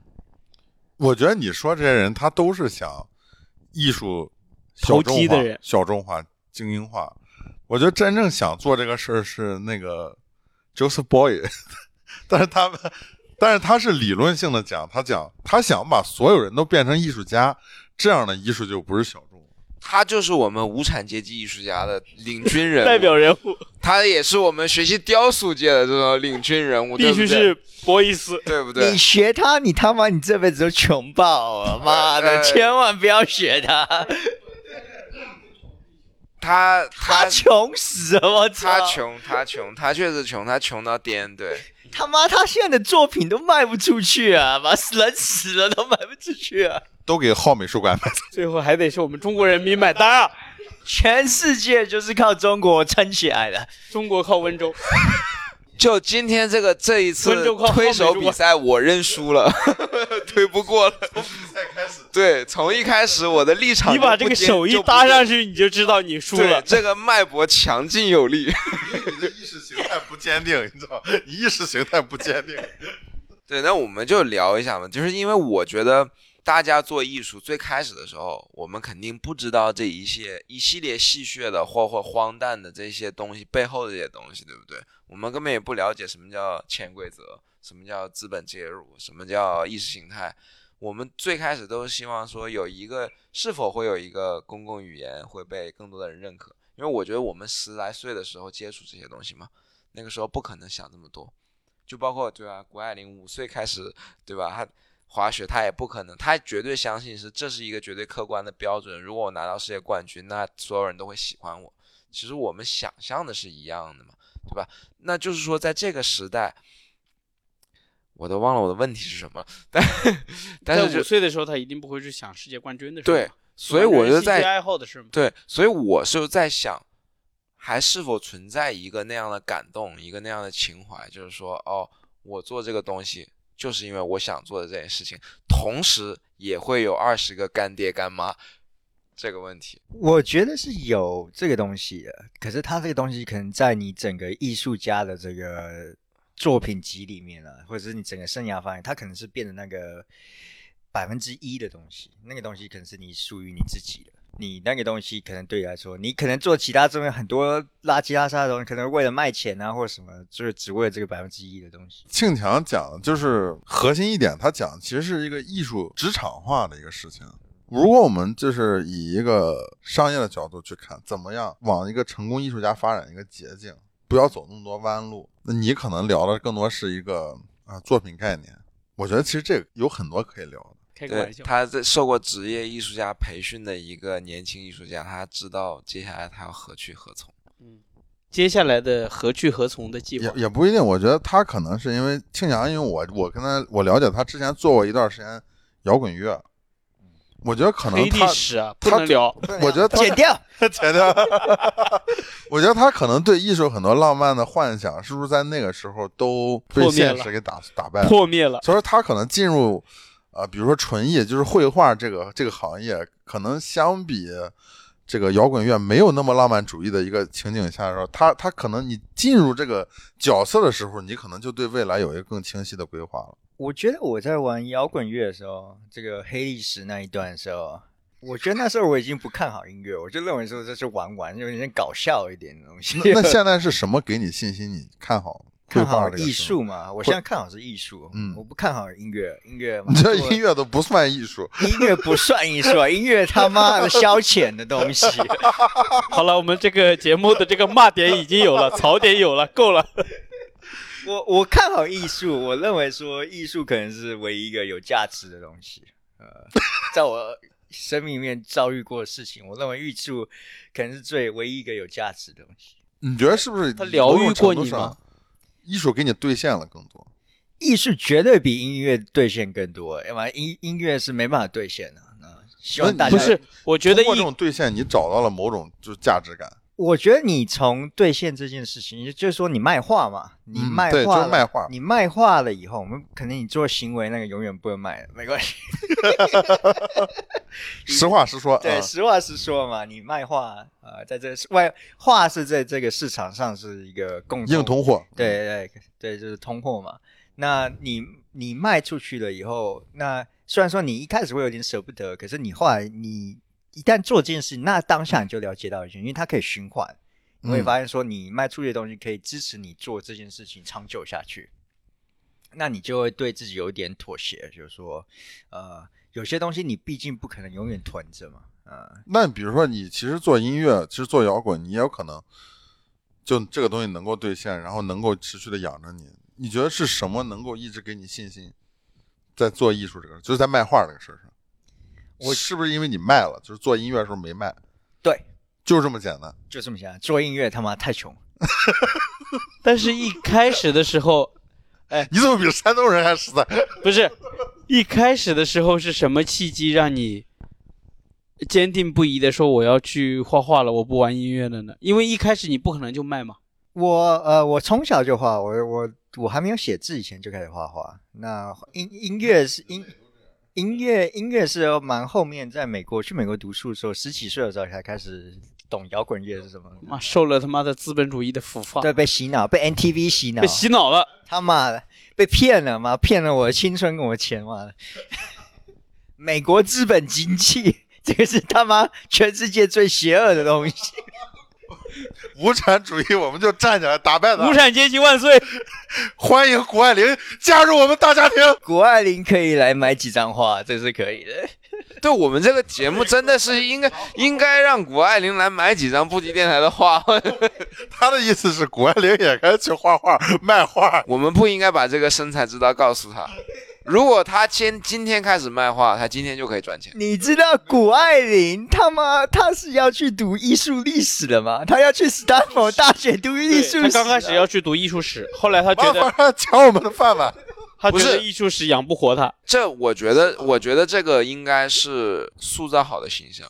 我觉得你说这些人，他都是想艺术小
投
众化
机的人、
小众化、精英化。我觉得真正想做这个事儿是那个 Joseph Boy，但是他们，但是他是理论性的讲，他讲他想把所有人都变成艺术家，这样的艺术就不是小众。
他就是我们无产阶级艺术家的领军人物，
代表人物
他也是我们学习雕塑界的这种领军人物，
必须是博伊斯。
对不对
你？学他，你他妈你这辈子都穷爆了！妈的，
呃
千万不要学他，
他
他
他
穷死了！我操，
他穷，他穷，他确实穷，他穷到颠，对。
他妈他现在的作品都卖不出去啊！妈人死了都卖不出去啊！
都给浩美术馆买走。
最后还得是我们中国人民买单啊！
全世界就是靠中国撑起来的。
中国靠温州，
就今天这个这一次
温州靠
推手比赛，我认输了，推不过了。从比赛开始对，从一开始我的立场
你把这个手一搭上，去，你就知道你输了。
这个脉搏强劲有力。
你的意识形态不坚定，你知道吗？你意识形态不坚定。
对，那我们就聊一下嘛，就是因为我觉得大家做艺术最开始的时候，我们肯定不知道这一些一系列戏谑的或或荒诞的这些东西背后的这些东西，对不对？我们根本也不了解什么叫潜规则，什么叫资本介入，什么叫意识形态。我们最开始都是希望说有一个是否会有一个公共语言会被更多的人认可，因为我觉得我们十来岁的时候接触这些东西嘛，那个时候不可能想这么多。就包括对吧？谷爱凌五岁开始，对吧？他滑雪，他也不可能，他绝对相信是这是一个绝对客观的标准。如果我拿到世界冠军，那所有人都会喜欢我。其实我们想象的是一样的嘛，对吧？那就是说，在这个时代，我都忘了我的问题是什么了，但 但是就
五岁的时候，他一定不会去想世界冠军的事。
对，所以我就在
爱好的事嘛。
对，所以我是在想，还是否存在一个那样的感动，一个那样的情怀，就是说，哦，我做这个东西，就是因为我想做的这件事情，同时也会有二十个干爹干妈这个问题。
我觉得是有这个东西的，可是它这个东西可能在你整个艺术家的这个作品集里面啊，或者是你整个生涯发现，它可能是变成那个百分之一的东西，那个东西可能是你属于你自己的。你那个东西可能对你来说，你可能做其他这边很多垃圾垃圾的东西，可能为了卖钱啊或者什么，就是只为了这个百分之一的东西。
庆强讲的就是核心一点，他讲其实是一个艺术职场化的一个事情。如果我们就是以一个商业的角度去看，怎么样往一个成功艺术家发展一个捷径，不要走那么多弯路，那你可能聊的更多是一个啊作品概念。我觉得其实这有很多可以聊的。
对
开个玩，笑。
他在受过职业艺术家培训的一个年轻艺术家，他知道接下来他要何去何从。
嗯，接下来的何去何从的计划，
也不一定，我觉得他可能是因为庆阳，因为我我跟他我了解他之前做过一段时间摇滚乐，我觉得可能他，
史啊，不
他
能聊。
我觉得他
剪掉。
剪掉。我觉得他可能对艺术很多浪漫的幻想，是不是在那个时候都被现实给打打败了？
破灭了。
所以说他可能进入，呃，比如说纯艺，就是绘画这个这个行业，可能相比这个摇滚乐没有那么浪漫主义的一个情景下的时候，他他可能你进入这个角色的时候，你可能就对未来有一个更清晰的规划了。
我觉得我在玩摇滚乐的时候，这个黑历史那一段的时候，我觉得那时候我已经不看好音乐，我就认为说这是玩玩，有点搞笑一点的东西。
那那 现在是什么给你信心？你看好绘
看
画
好艺？术嘛，我现在看好是艺术，
嗯
我不看好音乐，音乐嘛，
你这音乐都不算艺术，
音乐不算艺术啊，音乐他妈的消遣的东西。
好了，我们这个节目的这个骂点已经有了，槽点有了，够了。
我我看好艺术，我认为说艺术可能是唯一一个有价值的东西。呃，在我生命里面遭遇过的事情，我认为艺术可能是最唯一一个有价值的东西。
你觉得是不是？
他疗愈过你吗？
艺术给你兑现了更多。
艺术绝对比音乐兑现更多，要不然音音乐是没办法兑现的。那希望大家
不是，我觉得
通过这种兑现，你找到了某种就是价值感。
我觉得你从兑现这件事情，就是说你卖画嘛，你卖画了、
就是卖画
你卖画了以后，我们肯定你做行为那个永远不能卖的，没关系。
实话实说，
对，
啊
实话实说嘛，你卖画，呃，在这外画是在这个市场上是一个共
硬通货。
对对对，就是通货嘛。那你你卖出去了以后，那虽然说你一开始会有点舍不得，可是你后来你一旦做这件事，那当下你就了解到一些，因为它可以循环，你会
嗯
发现说你卖出去的东西可以支持你做这件事情长久下去。那你就会对自己有一点妥协，就是说，呃，有些东西你毕竟不可能永远囤着嘛，呃，
那比如说你其实做音乐，其实做摇滚，你也有可能就这个东西能够兑现，然后能够持续的养着你。你觉得是什么能够一直给你信心，在做艺术这个，就是在卖画这个事儿上？我是不是因为你卖了，就是做音乐的时候没卖，
对，
就这么简单？
就这么简单。做音乐他妈太穷，
但是一开始的时候，哎
你怎么比山东人还实在？
不是一开始的时候是什么契机让你坚定不移的说我要去画画了，我不玩音乐了呢？因为一开始你不可能就卖嘛。
我呃，我从小就画，我我我还没有写字以前就开始画画。那音音乐是音音乐音乐是蛮后面，在美国去美国读书的时候，十几岁的时候才开始懂摇滚乐是什么。
妈受了他妈的资本主义的腐化，
对，被洗脑，被 NTV 洗脑
被，洗脑了。
他妈的被骗了妈，骗了我的青春跟我的钱妈的。美国资本经济，这个是他妈全世界最邪恶的东西。
无产主义，我们就站起来打败他
无！产阶级万岁！
欢迎谷爱凌加入我们大家庭。
谷爱凌可以来买几张画，这是可以的。
对我们这个节目真的是应该应该让谷爱凌来买几张布吉电台的画，
他的意思是谷爱凌也该去画画卖画。
我们不应该把这个生财之道告诉他。如果他今今天开始卖画，他今天就可以赚钱。
你知道谷爱凌他妈他是要去读艺术历史的吗？他要去斯坦福大学读艺术史。
他刚开始要去读艺术史，后来他觉得
抢我们的饭碗。
他
不是
觉得艺术史养不活他。
这我觉得，我觉得这个应该是塑造好的形象。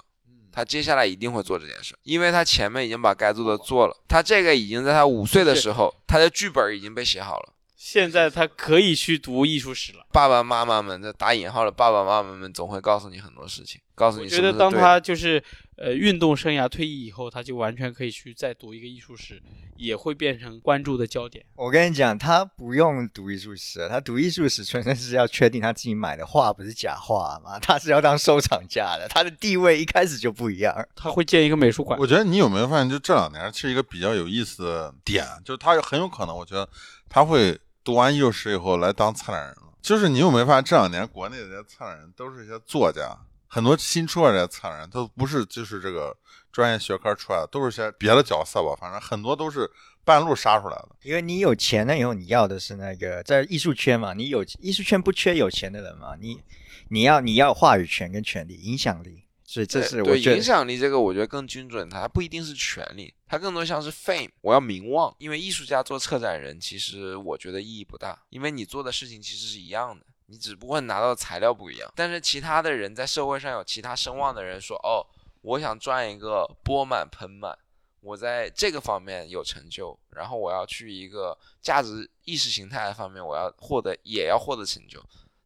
他接下来一定会做这件事，因为他前面已经把该做的做了。他这个已经在他五岁的时候，他的剧本已经被写好了。
现在他可以去读艺术史了。
爸爸妈妈们，这打引号的爸爸妈妈们总会告诉你很多事情，告诉
我
你
觉得当他就是呃运动生涯退役以后，他就完全可以去再读一个艺术史，也会变成关注的焦点。
我跟你讲，他不用读艺术史，他读艺术史纯粹是要确定他自己买的画不是假画嘛，他是要当收藏家的，他的地位一开始就不一样。
他会建一个美术馆。
我觉得你有没有发现，就这两年是一个比较有意思的点，就是他很有可能，我觉得他会读完艺术史以后来当策展人了。就是你有没有发现，这两年国内的这些策展人都是一些作家，很多新出来的策展人都不是就是这个专业学科出来的，都是些别的角色吧，反正很多都是半路杀出来的。
因为你有钱了以后，你要的是那个在艺术圈嘛，你有艺术圈不缺有钱的人嘛，你你要你要话语权跟权利、影响力，所以这是我
影
觉得影
响力这个，我觉得更精准，它不一定是权利，它更多像是 fame，我要名望。因为艺术家做策展人，其实我觉得意义不大，因为你做的事情其实是一样的，你只不过拿到的材料不一样。但是其他的人在社会上有其他声望的人说，哦，我想赚一个钵满盆满，我在这个方面有成就，然后我要去一个价值意识形态的方面，我要获得也要获得成就。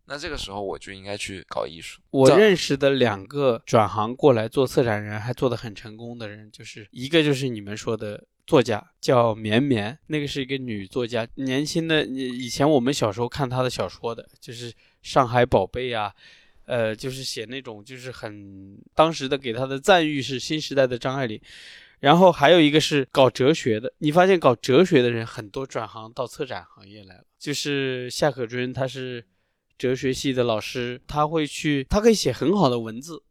那这个时候我就应该去搞艺术。
我认识的两个转行过来做策展人还做得很成功的人，就是一个就是你们说的作家，叫绵绵，那个是一个女作家，年轻的，以前我们小时候看她的小说的，就是《上海宝贝》啊，呃，就是写那种就是很当时的给她的赞誉是新时代的张爱玲。然后还有一个是搞哲学的，你发现搞哲学的人很多转行到策展行业来了，就是夏可君，他是。哲学系的老师，他会去，他可以写很好的文字，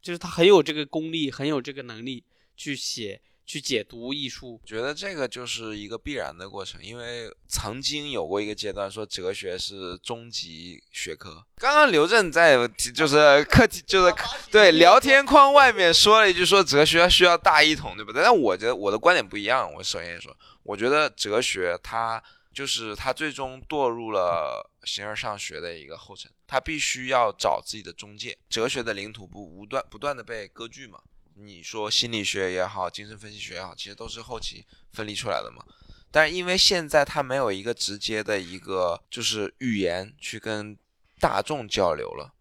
就是他很有这个功力，很有这个能力去写、去解读艺术。
觉得这个就是一个必然的过程，因为曾经有过一个阶段说哲学是终极学科。刚刚刘震在就是课题就是对聊天框外面说了一句说哲学需要大一统，对不对？但我觉得我的观点不一样。我首先说，我觉得哲学它。就是他最终堕入了形而上学的一个后尘，他必须要找自己的中介。哲学的领土不无断不断的被割据嘛？你说心理学也好，精神分析学也好，其实都是后期分离出来的嘛。但是因为现在他没有一个直接的一个就是语言去跟大众交流了，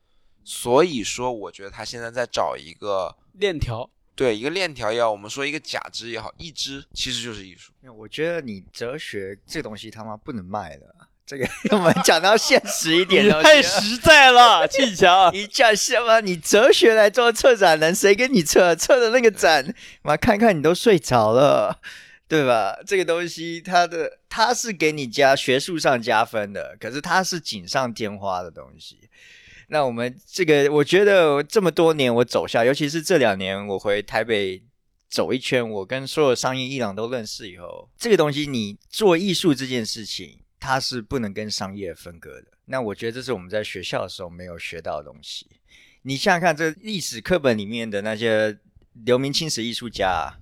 所以说我觉得他现在在找一个
链条。
对一个链条也好，我们说一个假肢也好，一支其实就是艺术。
我觉得你哲学这东西他妈不能卖的，这个我们讲到现实一点，
太实在了，庆强。
你讲什么？你哲学来做策展人，谁跟你策？策的那个展，妈看看你都睡着了，对吧？这个东西它的它是给你加学术上加分的，可是它是锦上添花的东西。那我们这个，我觉得这么多年我走下，尤其是这两年我回台北走一圈，我跟所有商业伊朗都认识以后，这个东西你做艺术这件事情，它是不能跟商业分割的。那我觉得这是我们在学校的时候没有学到的东西。你想想看，这历史课本里面的那些留名青史艺术家。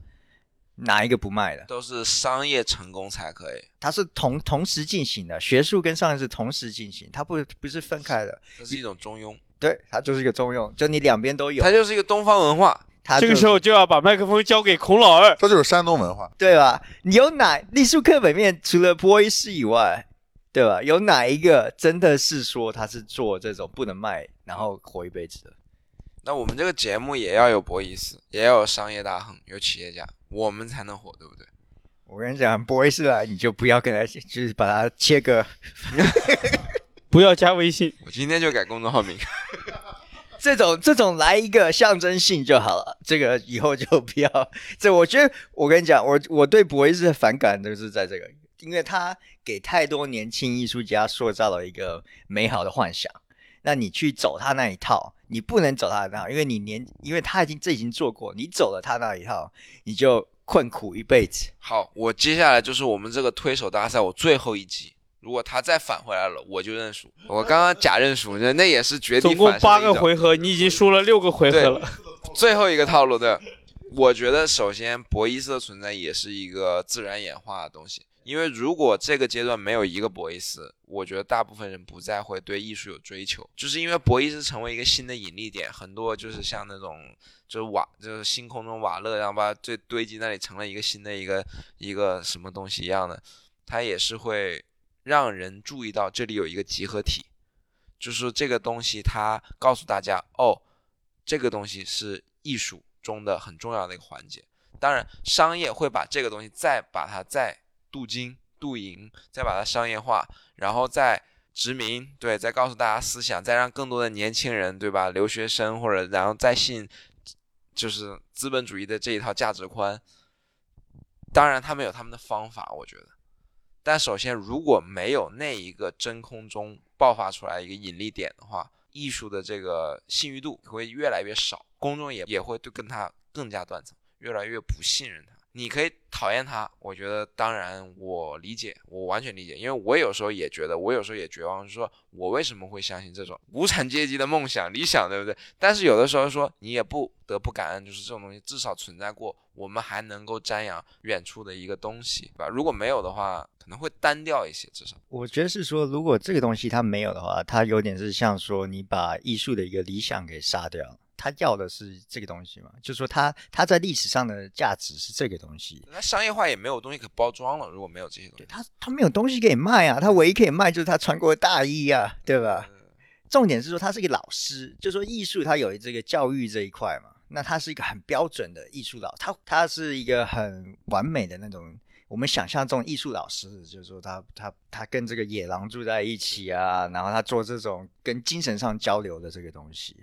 哪一个不卖的？
都是商业成功才可以。
它是同同时进行的，学术跟商业是同时进行，它不不是分开的。
这是一种中庸。
对，它就是一个中庸，就你两边都有。
它就是一个东方文化。
它
这个时候就要把麦克风交给孔老二。
这就是山东文化，
对吧？你有哪历史课本面除了波伊斯以外，对吧？有哪一个真的是说他是做这种不能卖，然后活一辈子的？
那我们这个节目也要有博伊斯，也要有商业大亨，有企业家。我们才能火，对不对？
我跟你讲，不会是来，你就不要跟他，就是把他切割，
不要加微信。
我今天就改公众号名。
这种这种来一个象征性就好了，这个以后就不要。这我觉得，我跟你讲，我我对博伊斯的反感就是在这个，因为他给太多年轻艺术家塑造了一个美好的幻想。那你去走他那一套，你不能走他那套，因为你年，因为他已经这已经做过，你走了他那一套，你就困苦一辈子。
好，我接下来就是我们这个推手大赛，我最后一集，如果他再返回来了，我就认输。我刚刚假认输，那那也是绝地
反总共八个回合，你已经输了六个回合了。
最后一个套路的，我觉得首先博伊斯的存在也是一个自然演化的东西。因为如果这个阶段没有一个博伊斯，我觉得大部分人不再会对艺术有追求，就是因为博伊斯成为一个新的引力点，很多就是像那种就是瓦就是星空中瓦勒，然后把这堆积那里成了一个新的一个一个什么东西一样的，它也是会让人注意到这里有一个集合体，就是这个东西它告诉大家哦，这个东西是艺术中的很重要的一个环节。当然，商业会把这个东西再把它再。镀金、镀银，再把它商业化，然后再殖民，对，再告诉大家思想，再让更多的年轻人，对吧？留学生或者然后再信，就是资本主义的这一套价值观。当然，他们有他们的方法，我觉得。但首先，如果没有那一个真空中爆发出来一个引力点的话，艺术的这个信誉度会越来越少，公众也也会对跟他更加断层，越来越不信任他。你可以讨厌他，我觉得当然我理解，我完全理解，因为我有时候也觉得，我有时候也绝望，就是说我为什么会相信这种无产阶级的梦想、理想，对不对？但是有的时候说你也不得不感恩，就是这种东西至少存在过，我们还能够瞻仰远处的一个东西，对吧？如果没有的话，可能会单调一些，至少。
我觉得是说，如果这个东西它没有的话，它有点是像说你把艺术的一个理想给杀掉了。他要的是这个东西嘛？就是说他他在历史上的价值是这个东西。
那商业化也没有东西可包装了，如果没有这些东西，
他他没有东西可以卖啊。他唯一可以卖就是他穿过的大衣啊，对吧？重点是说他是一个老师，就说艺术它有这个教育这一块嘛。那他是一个很标准的艺术老，他他是一个很完美的那种。我们想象中艺术老师，就是说他他他跟这个野狼住在一起啊，然后他做这种跟精神上交流的这个东西。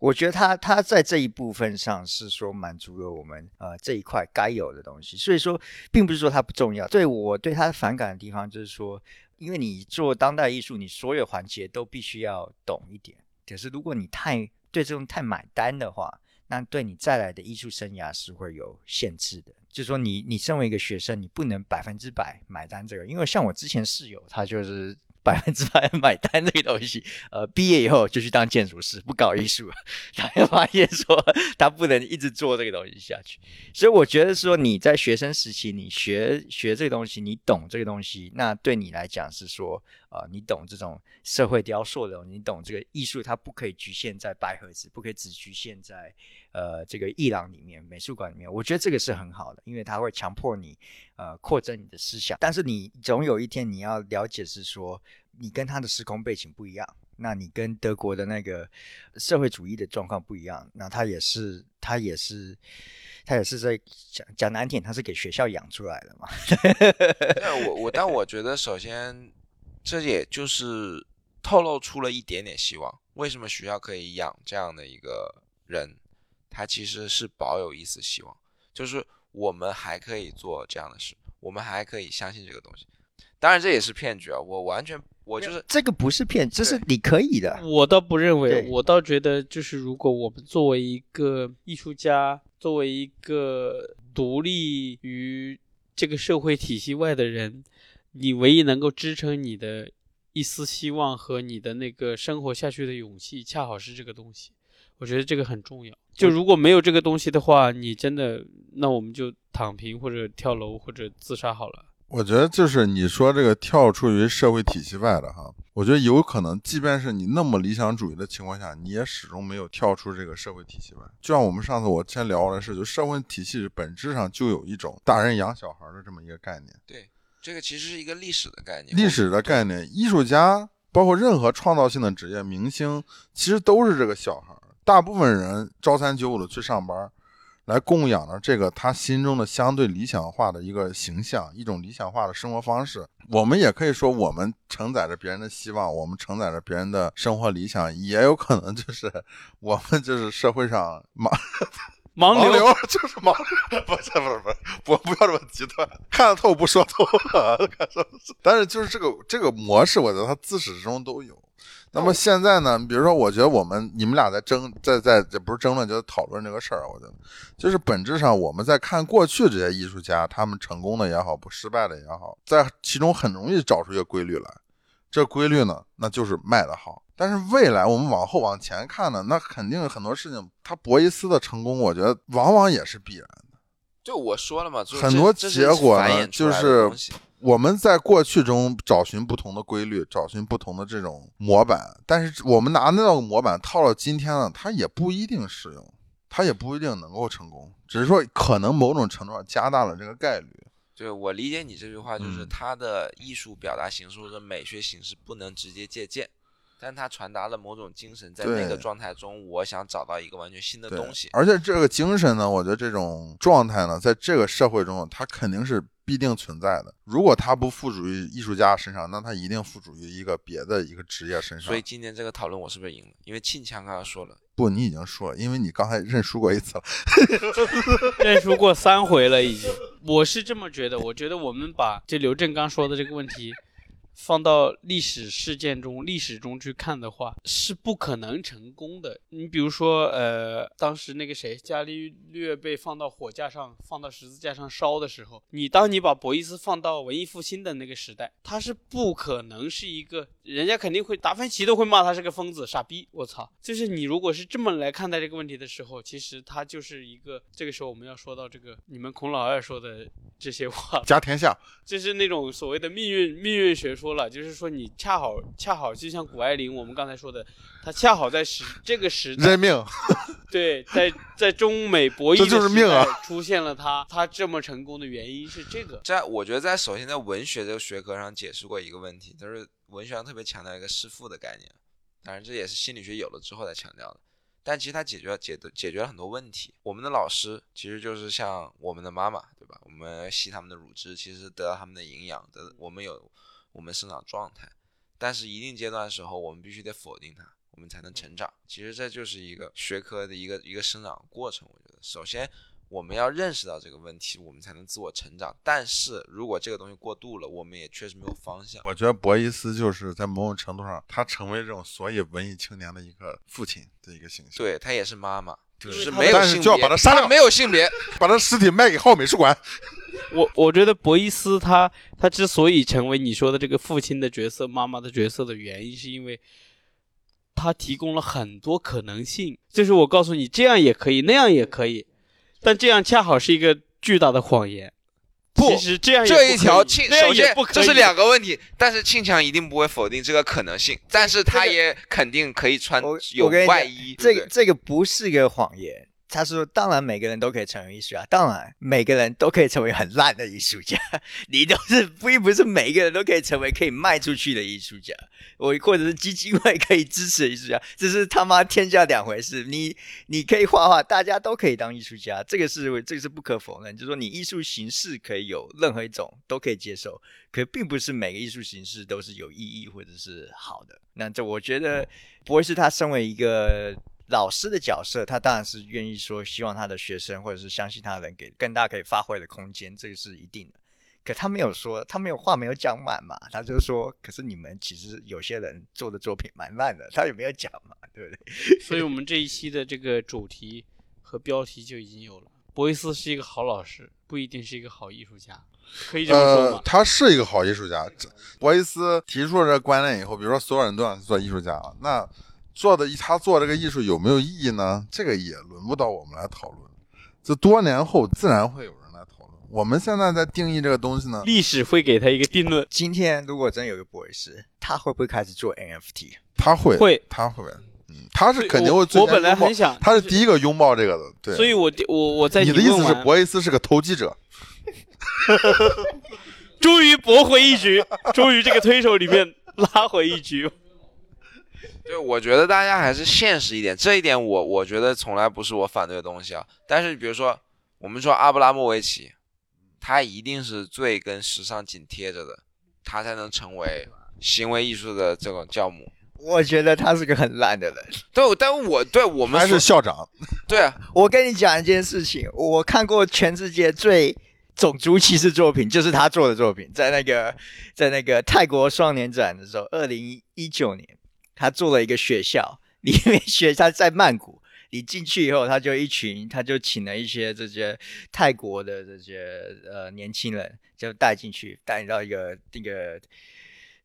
我觉得他他在这一部分上是说满足了我们呃这一块该有的东西，所以说并不是说它不重要。对我对他反感的地方就是说，因为你做当代艺术，你所有环节都必须要懂一点。可是如果你太对这种太买单的话，那对你再来的艺术生涯是会有限制的。就说，你你身为一个学生，你不能百分之百买单这个，因为像我之前室友，他就是。百分之百买单这个东西，呃，毕业以后就去当建筑师，不搞艺术，他又发现说他不能一直做这个东西下去。所以我觉得说你在学生时期，你学学这个东西，你懂这个东西，那对你来讲是说，呃，你懂这种社会雕塑的，你懂这个艺术，它不可以局限在白盒子，不可以只局限在呃这个伊朗里面、美术馆里面。我觉得这个是很好的，因为它会强迫你。呃，扩增你的思想，但是你总有一天你要了解，是说你跟他的时空背景不一样，那你跟德国的那个社会主义的状况不一样，那他也是，他也是，他也是在讲讲难听，他是给学校养出来的嘛。
但我 我但我觉得，首先这也就是透露出了一点点希望。为什么学校可以养这样的一个人？他其实是保有一丝希望，就是。我们还可以做这样的事，我们还可以相信这个东西。当然，这也是骗局啊！我完全，我就是
这个不是骗，这是你可以的。
我倒不认为，我倒觉得，就是如果我们作为一个艺术家，作为一个独立于这个社会体系外的人，你唯一能够支撑你的一丝希望和你的那个生活下去的勇气，恰好是这个东西。我觉得这个很重要。就如果没有这个东西的话，你真的那我们就躺平或者跳楼或者自杀好了。
我觉得就是你说这个跳出于社会体系外的哈，我觉得有可能，即便是你那么理想主义的情况下，你也始终没有跳出这个社会体系外。就像我们上次我先聊的是，就社会体系本质上就有一种大人养小孩的这么一个概念。
对，这个其实是一个历史的概念。
历史的概念，艺术家包括任何创造性的职业，明星其实都是这个小孩。大部分人朝三九五的去上班，来供养了这个他心中的相对理想化的一个形象，一种理想化的生活方式。我们也可以说，我们承载着别人的希望，我们承载着别人的生活理想，也有可能就是我们就是社会上盲
盲
流，就 是盲流，不是不是不是，不不要这么极端，看得透不说透，但是就是这个这个模式，我觉得它自始至终都有。那么现在呢？比如说，我觉得我们你们俩在争，在在这不是争论，就是讨论这个事儿。我觉得，就是本质上我们在看过去这些艺术家，他们成功的也好，不失败的也好，在其中很容易找出一个规律来。这规律呢，那就是卖的好。但是未来我们往后往前看呢，那肯定很多事情，它博伊斯的成功，我觉得往往也是必然的。
就我说了嘛，
很多结果呢，就是。我们在过去中找寻不同的规律，找寻不同的这种模板，但是我们拿那个模板套到今天呢，它也不一定适用，它也不一定能够成功，只是说可能某种程度上加大了这个概率。
对我理解你这句话，就是它的艺术表达形式或者美学形式不能直接借鉴，但他传达了某种精神，在那个状态中，我想找到一个完全新的东西。
而且这个精神呢，我觉得这种状态呢，在这个社会中，它肯定是。必定存在的。如果它不附属于艺术家身上，那它一定附属于一个别的一个职业身上。
所以今天这个讨论我是不是赢了？因为庆强刚刚说了，
不，你已经说了，因为你刚才认输过一次了
认输过三回了已经。我是这么觉得，我觉得我们把这刘正刚说的这个问题，放到历史事件中、历史中去看的话，是不可能成功的。你比如说，呃，当时那个谁，伽利略被放到火架上、放到十字架上烧的时候，你当你把博伊斯放到文艺复兴的那个时代，他是不可能是一个，人家肯定会，达芬奇都会骂他是个疯子、傻逼。我操！就是你如果是这么来看待这个问题的时候，其实他就是一个。这个时候我们要说到这个你们孔老二说的这些话，
家天下，
就是那种所谓的命运命运学说了，就是说你恰好恰好就像谷爱凌我们刚才说的，他恰好在时这个时代
认命。
对，在在中美博弈
这就是命啊
出现了他他这么成功的原因是这个。
在我觉得在首先在文学这个学科上解释过一个问题，就是文学上特别强调一个弑父的概念，当然这也是心理学有了之后才强调的。但其实它解决解的解决了很多问题。我们的老师其实就是像我们的妈妈，对吧？我们吸他们的乳汁，其实得到他们的营养，得我们有我们生长状态。但是一定阶段的时候，我们必须得否定它，我们才能成长。其实这就是一个学科的一个一个生长过程。我觉得，首先我们要认识到这个问题，我们才能自我成长。但是如果这个东西过度了，我们也确实没有方向。
我觉得博伊斯就是在某种程度上，他成为这种所以文艺青年的一个父亲的一个形象。
对他也是妈妈，
对
就是没有性别，
就要把他杀掉
没有性别。
把他尸体卖给浩美术馆。
我我觉得博伊斯他他之所以成为你说的这个父亲的角色、妈妈的角色的原因，是因为他提供了很多可能性。就是我告诉你，这样也可以，那样也可以，但这样恰好是一个巨大的谎言。
不
其实这样也
这一
不可以
条庆，首先这是两个问题，但是庆强一定不会否定这个可能性，但是他也肯定可以穿有外衣，
这个这个不是个谎言。他说：“当然，每个人都可以成为艺术家，当然每个人都可以成为很烂的艺术家。你都是并不是每一个人都可以成为可以卖出去的艺术家，我或者是基金会可以支持的艺术家，这是他妈天下两回事。你你可以画画，大家都可以当艺术家，这个是这个是不可否认。就是说，你艺术形式可以有任何一种都可以接受，可并不是每个艺术形式都是有意义或者是好的。那这我觉得不会是他身为一个。”老师的角色，他当然是愿意说，希望他的学生或者是相信他的人给更大可以发挥的空间，这个是一定的。可他没有说，他没有话没有讲满嘛，他就说，可是你们其实有些人做的作品蛮烂的，他也没有讲嘛，对不对？
所以我们这一期的这个主题和标题就已经有了。博伊斯是一个好老师，不一定是一个好艺术家，可以这么说？
他是一个好艺术家。博伊斯提出了这个观念以后，比如说所有人都想做艺术家了，那做的他做这个艺术有没有意义呢？这个也轮不到我们来讨论。这多年后自然会有人来讨论。我们现在在定义这个东西呢，
历史会给他一个定论。
今天如果真有一个博士，他会不会开始做 NFT？
他会
会
他会，嗯，他是肯定会最
我我本来很想
他是第一个拥抱这个的，对。
所以我我我在
你的意思是博伊斯是个投机者？
终于驳回一局，终于这个推手里面拉回一局。
对，我觉得大家还是现实一点，这一点我我觉得从来不是我反对的东西啊。但是比如说，我们说阿布拉莫维奇，他一定是最跟时尚紧贴着的，他才能成为行为艺术的这种教母。
我觉得他是个很烂的人。
对，但我对我们
还是校长？
对啊，
我跟你讲一件事情，我看过全世界最种族歧视作品，就是他做的作品，在那个在那个泰国双年展的时候，二零一九年，他做了一个学校，里面学他在曼谷，你进去以后，他就一群，他就请了一些这些泰国的这些呃年轻人，就带进去，带到一个那个。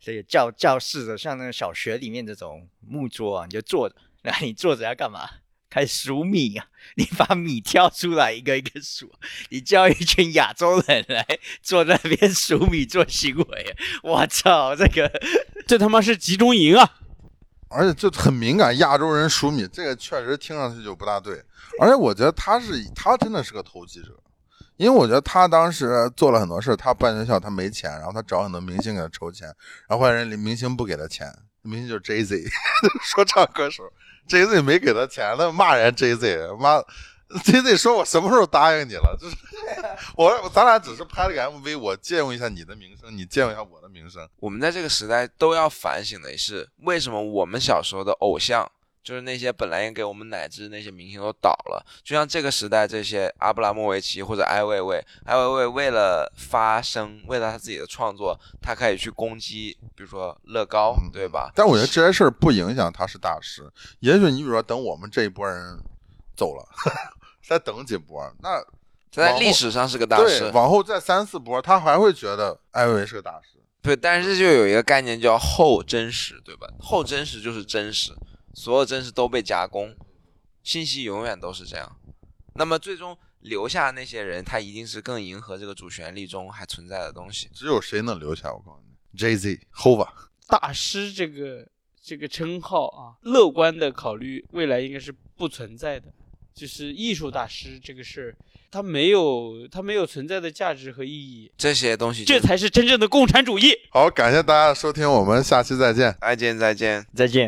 这个教教室的，像那个小学里面这种木桌啊，你就坐着。那你坐着要干嘛？开始数米啊！你把米挑出来，一个一个数。你叫一群亚洲人来坐在那边数米做行为，我操！这个
这他妈是集中营啊！
而且就很敏感，亚洲人数米，这个确实听上去就不大对。而且我觉得他是他真的是个投机者，因为我觉得他当时做了很多事，他办学校他没钱，然后他找很多明星给他筹钱，然后后来人明星不给他钱，明星就是 Jay Z 说唱歌手，Jay Z 没给他钱，他骂人 Jay Z，妈 Jay Z 说我什么时候答应你了？就是 我咱俩只是拍了个 MV，我借用一下你的名声，你借用一下我的名声，
我们在这个时代都要反省的是，为什么我们小时候的偶像，就是那些本来应给我们奶汁那些明星都倒了，就像这个时代这些阿布拉莫维奇或者艾薇薇，艾薇薇为了发声，为了他自己的创作，他可以去攻击，比如说乐高，对吧？
但我觉得这些事儿不影响他是大师。也许你比如说等我们这一波人走了，再等几波，那
在历史上是个大
对
师，
往后再三四波，他还会觉得艾薇薇是个大师。
对，但是这就有一个概念叫后真实，对吧？后真实就是真实，所有真实都被加工，信息永远都是这样。那么最终留下那些人，他一定是更迎合这个主旋律中还存在的东西。
只有谁能留下？我告诉你，Jay Z、Hova。
大师这个这个称号啊，乐观的考虑，未来应该是不存在的。就是艺术大师这个事儿，它没有它没有存在的价值和意义，
这些东西就
这才是真正的共产主义。
好，感谢大家的收听，我们下期再见。
再见再见。
再见。